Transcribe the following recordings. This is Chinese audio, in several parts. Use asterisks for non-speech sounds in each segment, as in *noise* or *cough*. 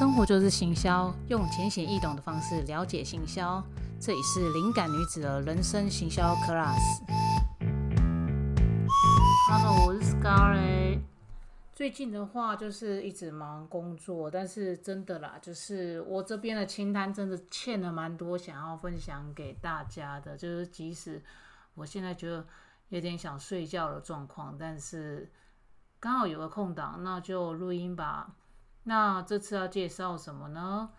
生活就是行销，用浅显易懂的方式了解行销。这里是灵感女子的人生行销 class。Hello，我是 Scarlett。最近的话就是一直忙工作，但是真的啦，就是我这边的清单真的欠了蛮多，想要分享给大家的。就是即使我现在觉得有点想睡觉的状况，但是刚好有个空档，那就录音吧。那这次要介绍什么呢？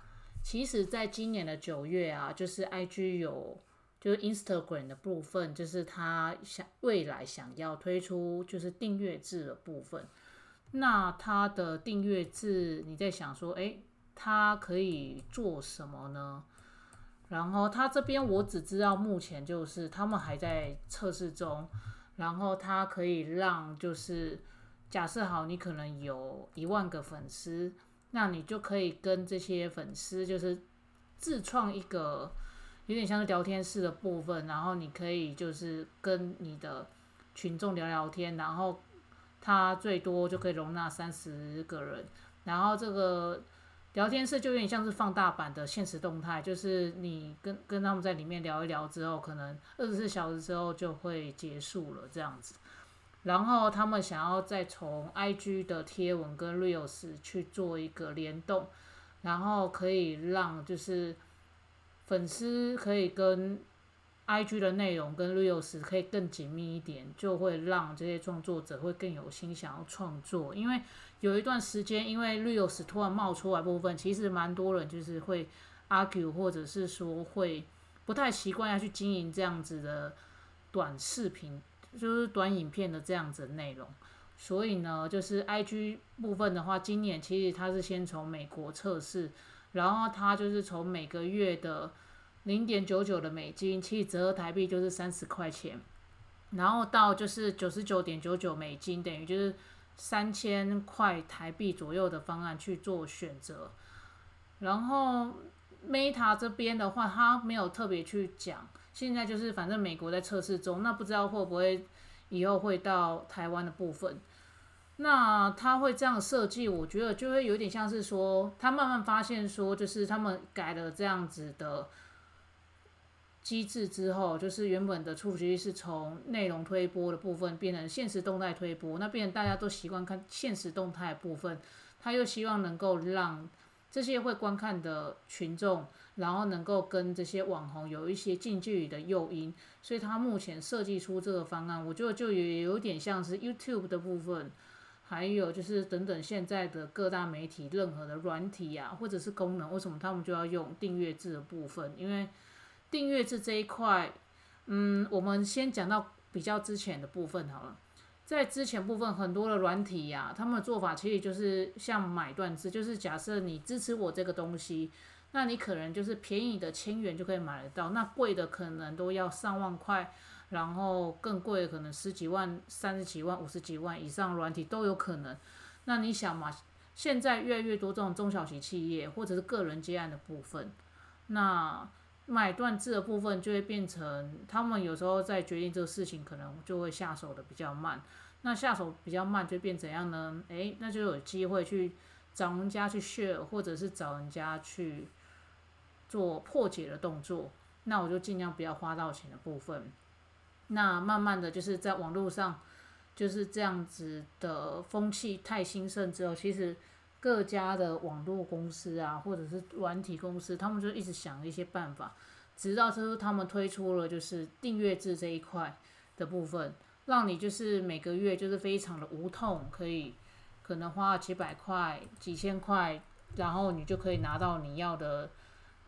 其实，在今年的九月啊，就是 IG 有，就是 Instagram 的部分，就是它想未来想要推出就是订阅制的部分。那它的订阅制，你在想说，诶，它可以做什么呢？然后它这边我只知道目前就是他们还在测试中，然后它可以让就是。假设好，你可能有一万个粉丝，那你就可以跟这些粉丝就是自创一个有点像是聊天室的部分，然后你可以就是跟你的群众聊聊天，然后它最多就可以容纳三十个人，然后这个聊天室就有点像是放大版的现实动态，就是你跟跟他们在里面聊一聊之后，可能二十四小时之后就会结束了这样子。然后他们想要再从 IG 的贴文跟 Reels 去做一个联动，然后可以让就是粉丝可以跟 IG 的内容跟 Reels 可以更紧密一点，就会让这些创作者会更有心想要创作。因为有一段时间，因为 Reels 突然冒出来部分，其实蛮多人就是会 argue 或者是说会不太习惯要去经营这样子的短视频。就是短影片的这样子内容，所以呢，就是 I G 部分的话，今年其实它是先从美国测试，然后它就是从每个月的零点九九的美金，其实折合台币就是三十块钱，然后到就是九十九点九九美金，等于就是三千块台币左右的方案去做选择。然后 Meta 这边的话，它没有特别去讲。现在就是反正美国在测试中，那不知道会不会以后会到台湾的部分。那他会这样设计，我觉得就会有点像是说，他慢慢发现说，就是他们改了这样子的机制之后，就是原本的触及是从内容推播的部分变成现实动态推播，那变成大家都习惯看现实动态部分，他又希望能够让这些会观看的群众。然后能够跟这些网红有一些近距离的诱因，所以他目前设计出这个方案，我觉得就也有点像是 YouTube 的部分，还有就是等等现在的各大媒体任何的软体啊，或者是功能，为什么他们就要用订阅制的部分？因为订阅制这一块，嗯，我们先讲到比较之前的部分好了，在之前部分很多的软体呀，他们的做法其实就是像买断制，就是假设你支持我这个东西。那你可能就是便宜的千元就可以买得到，那贵的可能都要上万块，然后更贵的可能十几万、三十几万、五十几万以上软体都有可能。那你想嘛，现在越来越多这种中小型企业或者是个人接案的部分，那买断制的部分就会变成他们有时候在决定这个事情，可能就会下手的比较慢。那下手比较慢就变怎样呢？诶，那就有机会去找人家去 share，或者是找人家去。做破解的动作，那我就尽量不要花到钱的部分。那慢慢的就是在网络上就是这样子的风气太兴盛之后，其实各家的网络公司啊，或者是软体公司，他们就一直想一些办法，直到就是他们推出了就是订阅制这一块的部分，让你就是每个月就是非常的无痛，可以可能花几百块、几千块，然后你就可以拿到你要的。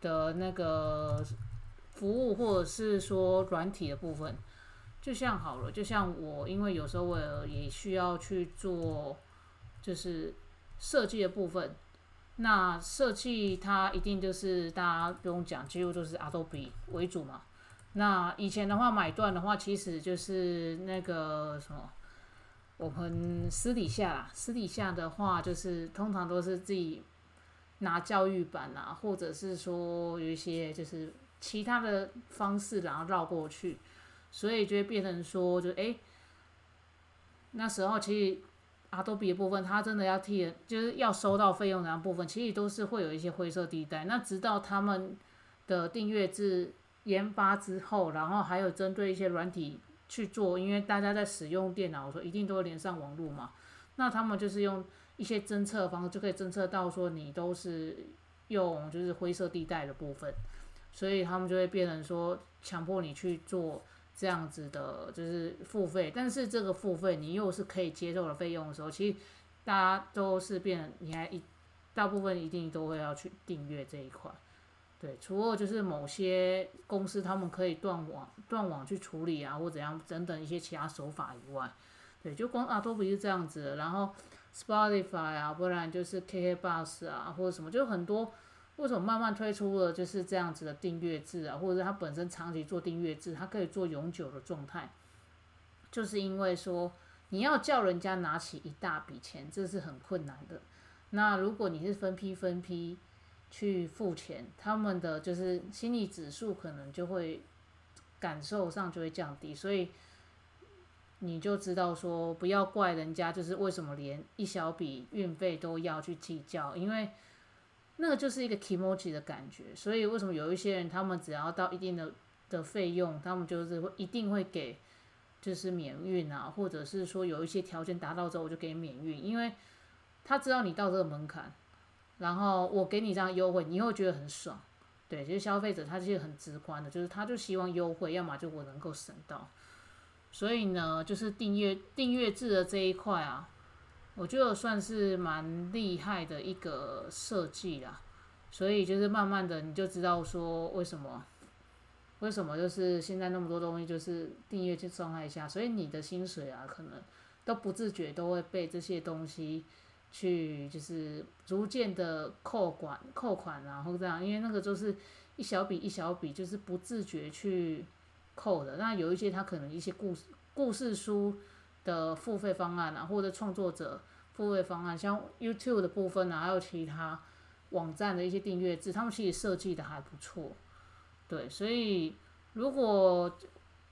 的那个服务，或者是说软体的部分，就像好了，就像我，因为有时候我也需要去做，就是设计的部分。那设计它一定就是大家不用讲，几乎都是 Adobe 为主嘛。那以前的话买断的话，其实就是那个什么，我们私底下啦，私底下的话就是通常都是自己。拿教育版啊，或者是说有一些就是其他的方式，然后绕过去，所以就会变成说，就诶，那时候其实 Adobe 的部分，它真的要替就是要收到费用的部分，其实都是会有一些灰色地带。那直到他们的订阅制研发之后，然后还有针对一些软体去做，因为大家在使用电脑的时候一定都会连上网络嘛，那他们就是用一些侦测方式就可以侦测到说你都是用就是灰色地带的部分，所以他们就会变成说强迫你去做。这样子的，就是付费，但是这个付费你又是可以接受的费用的时候，其实大家都是变，你还一大部分一定都会要去订阅这一块，对，除了就是某些公司他们可以断网断网去处理啊，或怎样等等一些其他手法以外，对，就光啊都不是这样子，然后 Spotify 啊，不然就是 KKBox 啊，或者什么，就很多。为什么慢慢推出了就是这样子的订阅制啊，或者是它本身长期做订阅制，它可以做永久的状态，就是因为说你要叫人家拿起一大笔钱，这是很困难的。那如果你是分批分批去付钱，他们的就是心理指数可能就会感受上就会降低，所以你就知道说不要怪人家，就是为什么连一小笔运费都要去计较，因为。那个就是一个 emoji 的感觉，所以为什么有一些人，他们只要到一定的的费用，他们就是会一定会给，就是免运啊，或者是说有一些条件达到之后，我就给免运，因为他知道你到这个门槛，然后我给你这样优惠，你会觉得很爽，对，其实消费者他是很直观的，就是他就希望优惠，要么就我能够省到，所以呢，就是订阅订阅制的这一块啊。我觉得算是蛮厉害的一个设计啦，所以就是慢慢的你就知道说为什么，为什么就是现在那么多东西就是订阅去状态下，所以你的薪水啊可能都不自觉都会被这些东西去就是逐渐的扣款扣款然后这样，因为那个就是一小笔一小笔就是不自觉去扣的，那有一些他可能一些故事故事书。的付费方案啊，或者创作者付费方案，像 YouTube 的部分啊，还有其他网站的一些订阅制，他们其实设计的还不错。对，所以如果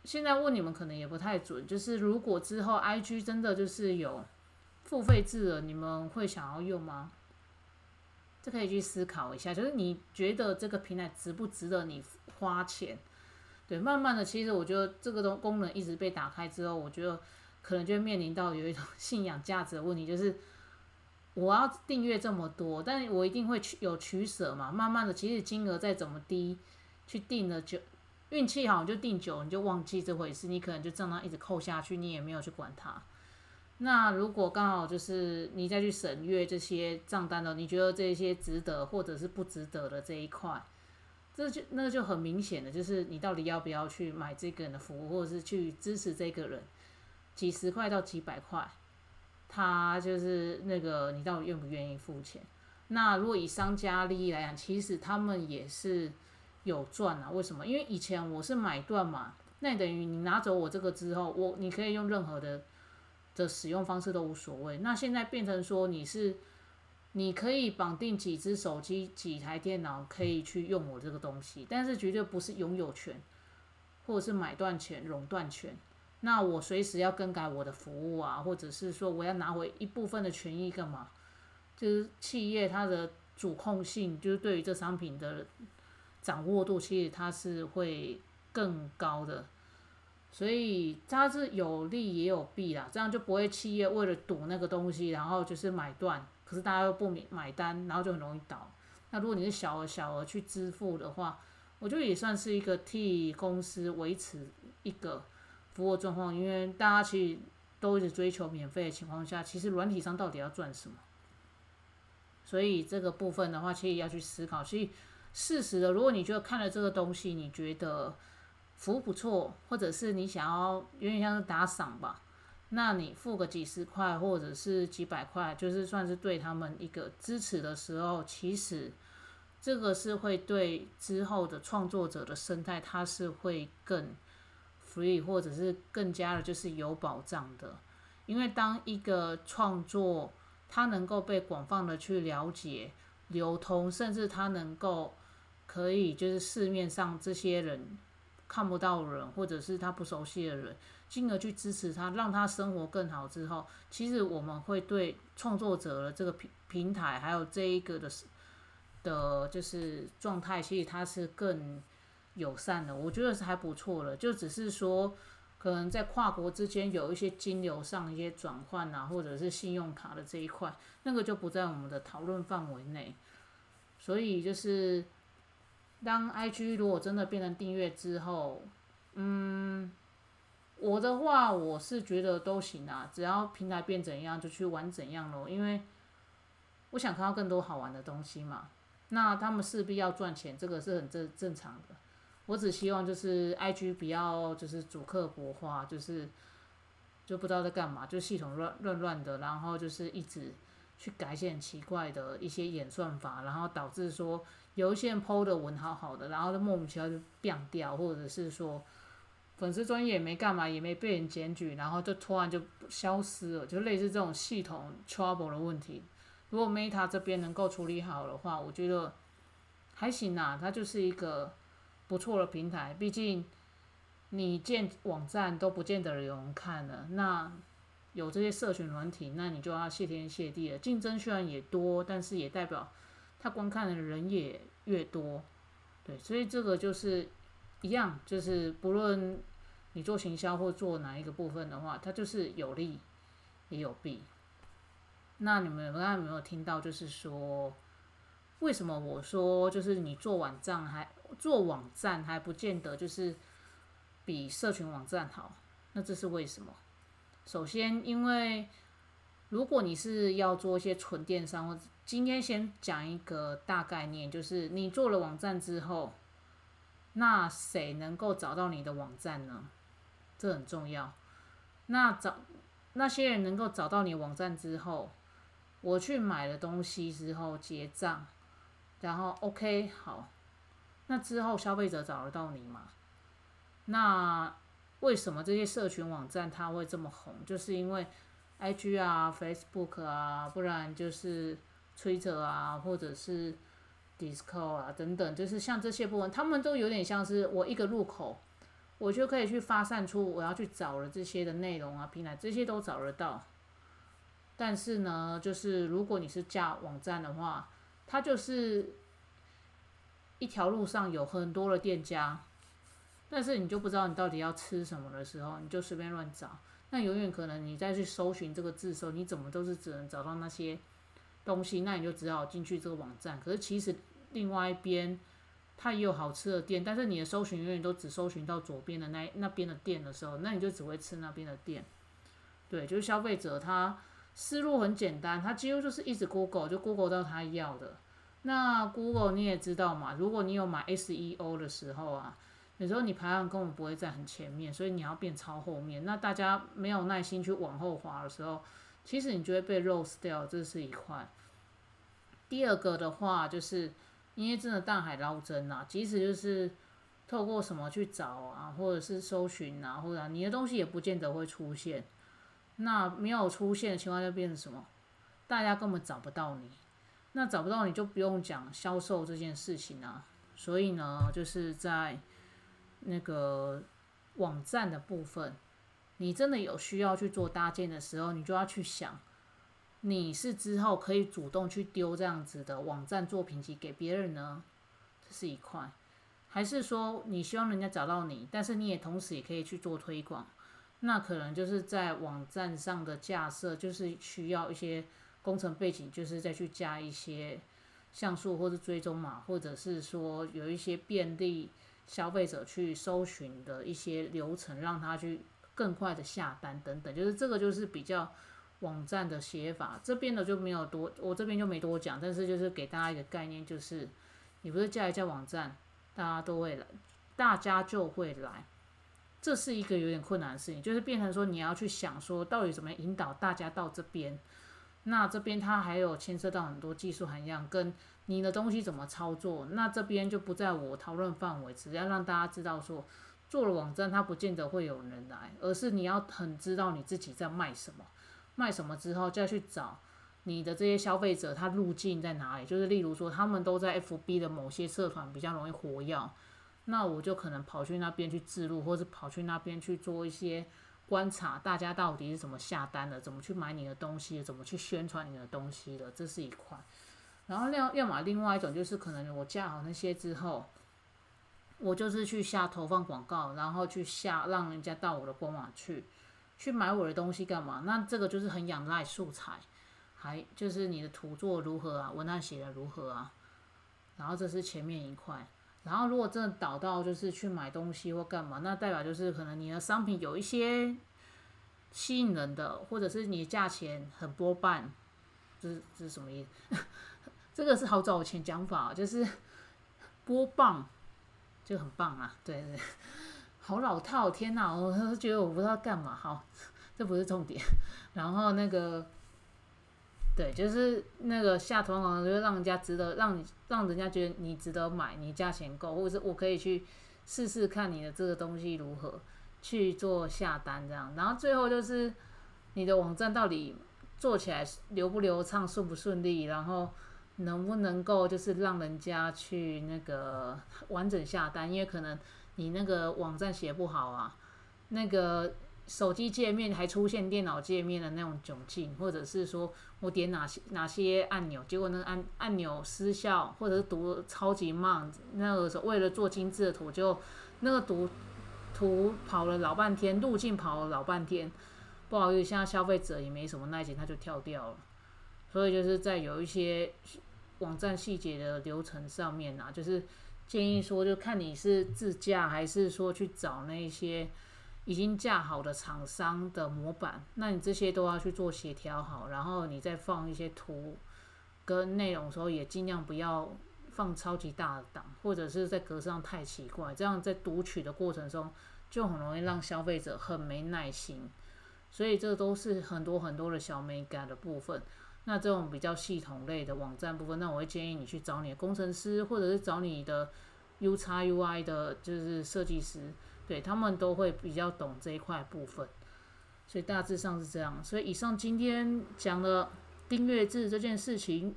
现在问你们，可能也不太准。就是如果之后 IG 真的就是有付费制了，你们会想要用吗？这可以去思考一下。就是你觉得这个平台值不值得你花钱？对，慢慢的，其实我觉得这个东功能一直被打开之后，我觉得。可能就面临到有一种 *laughs* 信仰价值的问题，就是我要订阅这么多，但我一定会取有取舍嘛。慢慢的，其实金额再怎么低，去订了就运气好就订久，你就忘记这回事，你可能就账单一直扣下去，你也没有去管它。那如果刚好就是你再去审阅这些账单的，你觉得这些值得或者是不值得的这一块，这就那就很明显的，就是你到底要不要去买这个人的服务，或者是去支持这个人。几十块到几百块，他就是那个你到底愿不愿意付钱？那如果以商家利益来讲，其实他们也是有赚啊。为什么？因为以前我是买断嘛，那等于你拿走我这个之后，我你可以用任何的的使用方式都无所谓。那现在变成说你是你可以绑定几只手机、几台电脑可以去用我这个东西，但是绝对不是拥有权或者是买断权、垄断权。那我随时要更改我的服务啊，或者是说我要拿回一部分的权益干嘛？就是企业它的主控性，就是对于这商品的掌握度，其实它是会更高的。所以它是有利也有弊啦，这样就不会企业为了赌那个东西，然后就是买断，可是大家又不买买单，然后就很容易倒。那如果你是小额小额去支付的话，我觉得也算是一个替公司维持一个。服务状况，因为大家其实都一直追求免费的情况下，其实软体商到底要赚什么？所以这个部分的话，其实要去思考。其实事实的，如果你觉得看了这个东西，你觉得服务不错，或者是你想要有点像是打赏吧，那你付个几十块或者是几百块，就是算是对他们一个支持的时候，其实这个是会对之后的创作者的生态，它是会更。free 或者是更加的，就是有保障的，因为当一个创作它能够被广泛的去了解、流通，甚至它能够可以就是市面上这些人看不到人，或者是他不熟悉的人，进而去支持他，让他生活更好之后，其实我们会对创作者的这个平平台，还有这一个的的，就是状态，其实它是更友善的。我觉得是还不错的，就只是说。可能在跨国之间有一些金流上一些转换啊，或者是信用卡的这一块，那个就不在我们的讨论范围内。所以就是当 IG 如果真的变成订阅之后，嗯，我的话我是觉得都行啊，只要平台变怎样就去玩怎样咯，因为我想看到更多好玩的东西嘛。那他们势必要赚钱，这个是很正正常的。我只希望就是 I G 不要就是主客博化，就是就不知道在干嘛，就系统乱乱乱的，然后就是一直去改一些很奇怪的一些演算法，然后导致说有一些人 PO 的文好好的，然后就莫名其妙就变掉，或者是说粉丝专业也没干嘛，也没被人检举，然后就突然就消失了，就类似这种系统 trouble 的问题。如果 Meta 这边能够处理好的话，我觉得还行啊，它就是一个。不错的平台，毕竟你建网站都不见得有人看了，那有这些社群软体，那你就要谢天谢地了。竞争虽然也多，但是也代表他观看的人也越多，对，所以这个就是一样，就是不论你做行销或做哪一个部分的话，它就是有利也有弊。那你们刚刚有没有听到？就是说，为什么我说就是你做网站还？做网站还不见得就是比社群网站好，那这是为什么？首先，因为如果你是要做一些纯电商，或者今天先讲一个大概念，就是你做了网站之后，那谁能够找到你的网站呢？这很重要。那找那些人能够找到你网站之后，我去买了东西之后结账，然后 OK 好。那之后消费者找得到你吗？那为什么这些社群网站它会这么红？就是因为 I G 啊、Facebook 啊，不然就是吹着啊，或者是 disco 啊等等，就是像这些部分，他们都有点像是我一个入口，我就可以去发散出我要去找的这些的内容啊、平台，这些都找得到。但是呢，就是如果你是架网站的话，它就是。一条路上有很多的店家，但是你就不知道你到底要吃什么的时候，你就随便乱找。那永远可能你再去搜寻这个字的时候，你怎么都是只能找到那些东西，那你就只好进去这个网站。可是其实另外一边它也有好吃的店，但是你的搜寻永远都只搜寻到左边的那那边的店的时候，那你就只会吃那边的店。对，就是消费者他思路很简单，他几乎就是一直 Google 就 Google 到他要的。那 Google 你也知道嘛，如果你有买 SEO 的时候啊，有时候你排行根本不会在很前面，所以你要变超后面。那大家没有耐心去往后滑的时候，其实你就会被 lose 掉，这是一块。第二个的话，就是因为真的大海捞针啊，即使就是透过什么去找啊，或者是搜寻啊，或者你的东西也不见得会出现。那没有出现的情况下变成什么？大家根本找不到你。那找不到你就不用讲销售这件事情啊，所以呢，就是在那个网站的部分，你真的有需要去做搭建的时候，你就要去想，你是之后可以主动去丢这样子的网站作品集给别人呢，这是一块，还是说你希望人家找到你，但是你也同时也可以去做推广，那可能就是在网站上的架设就是需要一些。工程背景就是再去加一些像素或者追踪码，或者是说有一些便利消费者去搜寻的一些流程，让他去更快的下单等等。就是这个就是比较网站的写法，这边的就没有多，我这边就没多讲。但是就是给大家一个概念，就是你不是加一家网站，大家都会来，大家就会来。这是一个有点困难的事情，就是变成说你要去想说到底怎么引导大家到这边。那这边它还有牵涉到很多技术含量，跟你的东西怎么操作，那这边就不在我讨论范围，只要让大家知道说，做了网站它不见得会有人来，而是你要很知道你自己在卖什么，卖什么之后就要去找你的这些消费者，他路径在哪里，就是例如说他们都在 FB 的某些社团比较容易活跃，那我就可能跑去那边去自录，或是跑去那边去做一些观察，大家到底是怎么下单的，怎么去买你的东西，怎么去宣传你的东西的，这是一块。然后要要么另外一种就是可能我架好那些之后，我就是去下投放广告，然后去下让人家到我的官网去去买我的东西干嘛？那这个就是很仰赖素材，还就是你的图做如何啊，文案写的如何啊。然后这是前面一块。然后如果真的导到就是去买东西或干嘛，那代表就是可能你的商品有一些吸引人的，或者是你的价钱很多半，这是这是什么意思？*laughs* 这个是好早前讲法，就是 *laughs* 波棒就很棒啊，对对，*laughs* 好老套，天哪，我都觉得我不知道干嘛，好，*laughs* 这不是重点。*laughs* 然后那个，对，就是那个下投行，就让人家值得，让你让人家觉得你值得买，你价钱够，或者是我可以去试试看你的这个东西如何去做下单这样。然后最后就是你的网站到底做起来流不流畅，顺不顺利，然后。能不能够就是让人家去那个完整下单？因为可能你那个网站写不好啊，那个手机界面还出现电脑界面的那种窘境，或者是说我点哪些哪些按钮，结果那个按按钮失效，或者是读超级慢，那个时候为了做精致的图，就那个读图跑了老半天，路径跑了老半天，不好意思，现在消费者也没什么耐心，他就跳掉了。所以就是在有一些网站细节的流程上面啊，就是建议说，就看你是自驾还是说去找那些已经架好的厂商的模板，那你这些都要去做协调好，然后你再放一些图跟内容的时候，也尽量不要放超级大的档，或者是在格式上太奇怪，这样在读取的过程中就很容易让消费者很没耐心。所以这都是很多很多的小美感的部分。那这种比较系统类的网站部分，那我会建议你去找你的工程师，或者是找你的 U X U I 的，就是设计师，对他们都会比较懂这一块部分。所以大致上是这样。所以以上今天讲了订阅制这件事情，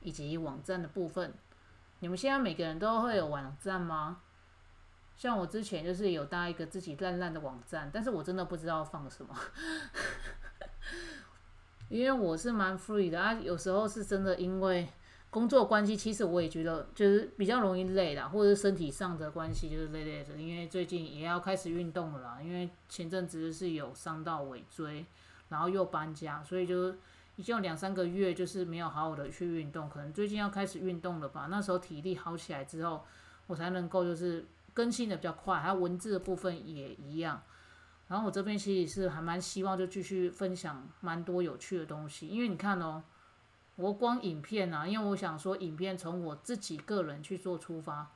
以及网站的部分。你们现在每个人都会有网站吗？像我之前就是有搭一个自己烂烂的网站，但是我真的不知道放什么。因为我是蛮 free 的啊，有时候是真的因为工作关系，其实我也觉得就是比较容易累啦，或者是身体上的关系就是累累的。因为最近也要开始运动了啦，因为前阵子是有伤到尾椎，然后又搬家，所以就已经有两三个月就是没有好好的去运动，可能最近要开始运动了吧。那时候体力好起来之后，我才能够就是更新的比较快，还有文字的部分也一样。然后我这边其实是还蛮希望就继续分享蛮多有趣的东西，因为你看哦，我光影片啊，因为我想说影片从我自己个人去做出发，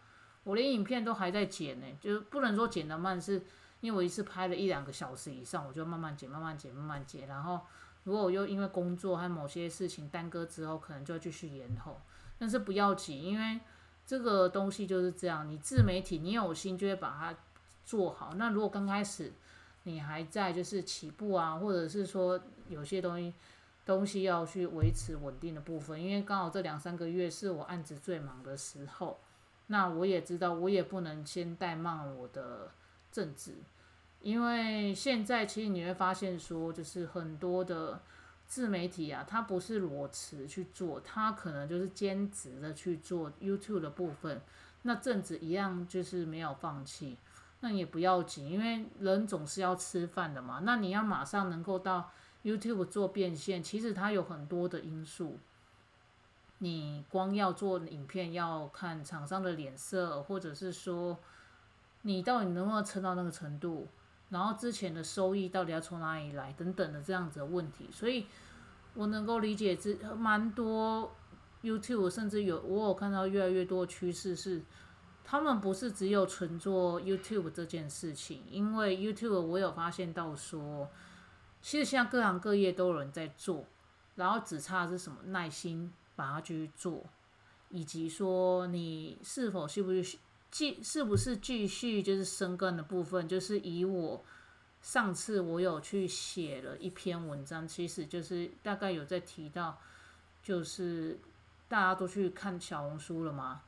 我连影片都还在剪呢，就是不能说剪得慢，是因为我一次拍了一两个小时以上，我就慢慢剪，慢慢剪，慢慢剪。然后如果我又因为工作和某些事情耽搁之后，可能就要继续延后，但是不要急，因为这个东西就是这样，你自媒体你有心就会把它做好。那如果刚开始，你还在就是起步啊，或者是说有些东西东西要去维持稳定的部分，因为刚好这两三个月是我案子最忙的时候，那我也知道我也不能先怠慢我的正职，因为现在其实你会发现说，就是很多的自媒体啊，它不是裸辞去做，它可能就是兼职的去做 YouTube 的部分，那正职一样就是没有放弃。那也不要紧，因为人总是要吃饭的嘛。那你要马上能够到 YouTube 做变现，其实它有很多的因素。你光要做影片，要看厂商的脸色，或者是说你到底能不能撑到那个程度，然后之前的收益到底要从哪里来，等等的这样子的问题。所以我能够理解，这蛮多 YouTube，甚至有我有看到越来越多趋势是。他们不是只有纯做 YouTube 这件事情，因为 YouTube 我有发现到说，其实现在各行各业都有人在做，然后只差是什么耐心把它去做，以及说你是否是不是继是不是继续就是深耕的部分，就是以我上次我有去写了一篇文章，其实就是大概有在提到，就是大家都去看小红书了吗？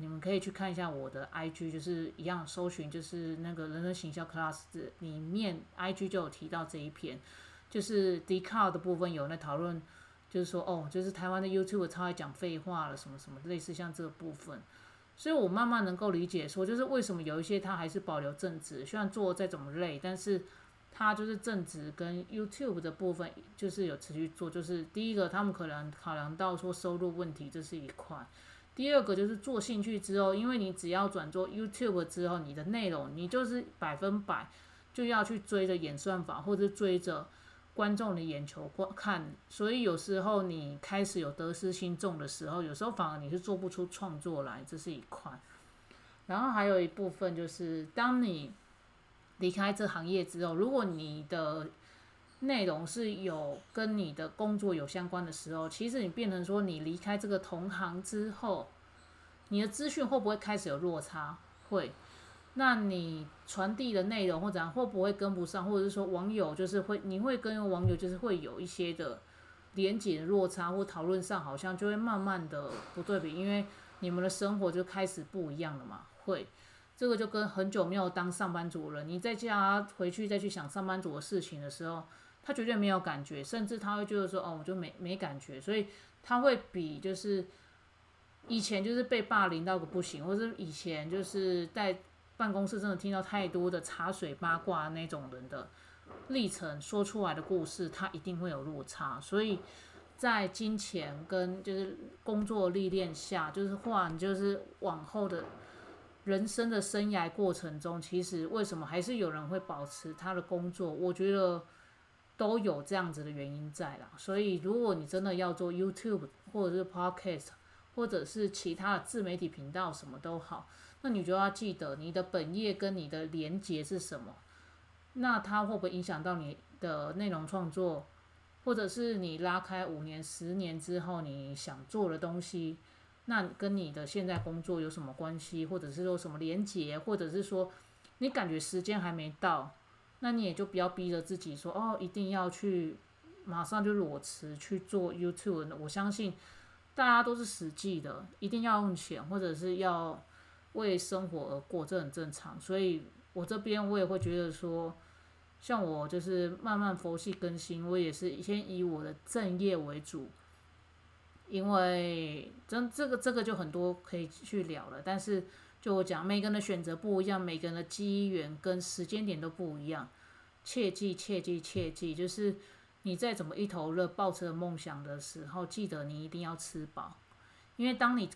你们可以去看一下我的 IG，就是一样搜寻，就是那个人人行销 class 里面 IG 就有提到这一篇，就是 d c a r 的部分有在讨论，就是说哦，就是台湾的 YouTube 超爱讲废话了，什么什么类似像这个部分，所以我慢慢能够理解说，就是为什么有一些他还是保留正职，虽然做再怎么累，但是他就是正职跟 YouTube 的部分就是有持续做，就是第一个他们可能考量到说收入问题，这是一块。第二个就是做兴趣之后，因为你只要转做 YouTube 之后，你的内容你就是百分百就要去追着演算法，或者追着观众的眼球观看，所以有时候你开始有得失心重的时候，有时候反而你是做不出创作来，这是一块。然后还有一部分就是，当你离开这行业之后，如果你的内容是有跟你的工作有相关的时候，其实你变成说你离开这个同行之后，你的资讯会不会开始有落差？会。那你传递的内容或者会不会跟不上？或者是说网友就是会，你会跟网友就是会有一些的连结落差，或讨论上好像就会慢慢的不对比，因为你们的生活就开始不一样了嘛。会。这个就跟很久没有当上班族了，你在家回去再去想上班族的事情的时候。他绝对没有感觉，甚至他会觉得说：“哦，我就没没感觉。”所以他会比就是以前就是被霸凌到个不行，或者以前就是在办公室真的听到太多的茶水八卦那种人的历程说出来的故事，他一定会有落差。所以在金钱跟就是工作历练下，就是换就是往后的人生的生涯过程中，其实为什么还是有人会保持他的工作？我觉得。都有这样子的原因在啦，所以如果你真的要做 YouTube 或者是 Podcast，或者是其他的自媒体频道，什么都好，那你就要记得你的本业跟你的连接是什么，那它会不会影响到你的内容创作，或者是你拉开五年、十年之后你想做的东西，那跟你的现在工作有什么关系，或者是说什么连接，或者是说你感觉时间还没到。那你也就不要逼着自己说哦，一定要去马上就裸辞去做 YouTube。我相信大家都是实际的，一定要用钱或者是要为生活而过，这很正常。所以我这边我也会觉得说，像我就是慢慢佛系更新，我也是先以我的正业为主，因为真这个这个就很多可以去聊了，但是。就我讲，每个人的选择不一样，每个人的机缘跟时间点都不一样。切记，切记，切记，就是你再怎么一头热、抱着梦想的时候，记得你一定要吃饱。因为当你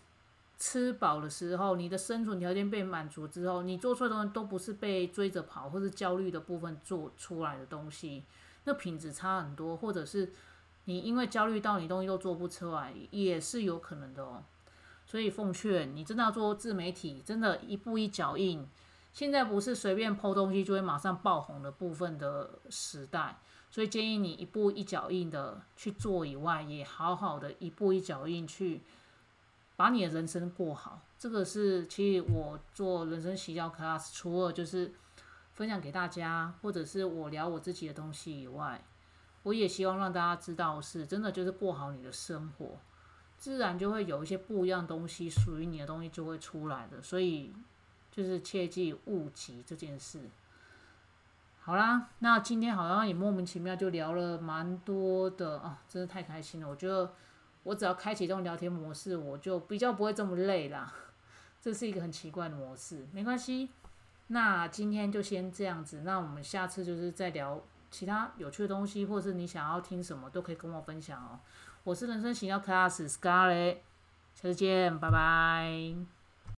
吃饱的时候，你的生存条件被满足之后，你做出来的东西都不是被追着跑或者焦虑的部分做出来的东西，那品质差很多，或者是你因为焦虑到你东西都做不出来，也是有可能的哦。所以奉劝你，真的要做自媒体，真的一步一脚印。现在不是随便抛东西就会马上爆红的部分的时代，所以建议你一步一脚印的去做，以外也好好的一步一脚印去把你的人生过好。这个是其实我做人生洗脚 class，除了就是分享给大家，或者是我聊我自己的东西以外，我也希望让大家知道是真的就是过好你的生活。自然就会有一些不一样东西，属于你的东西就会出来的，所以就是切记勿急这件事。好啦，那今天好像也莫名其妙就聊了蛮多的啊，真的太开心了。我觉得我只要开启这种聊天模式，我就比较不会这么累啦。这是一个很奇怪的模式，没关系。那今天就先这样子，那我们下次就是再聊其他有趣的东西，或者是你想要听什么，都可以跟我分享哦。我是人生型要 class Scarlett，下次见，拜拜。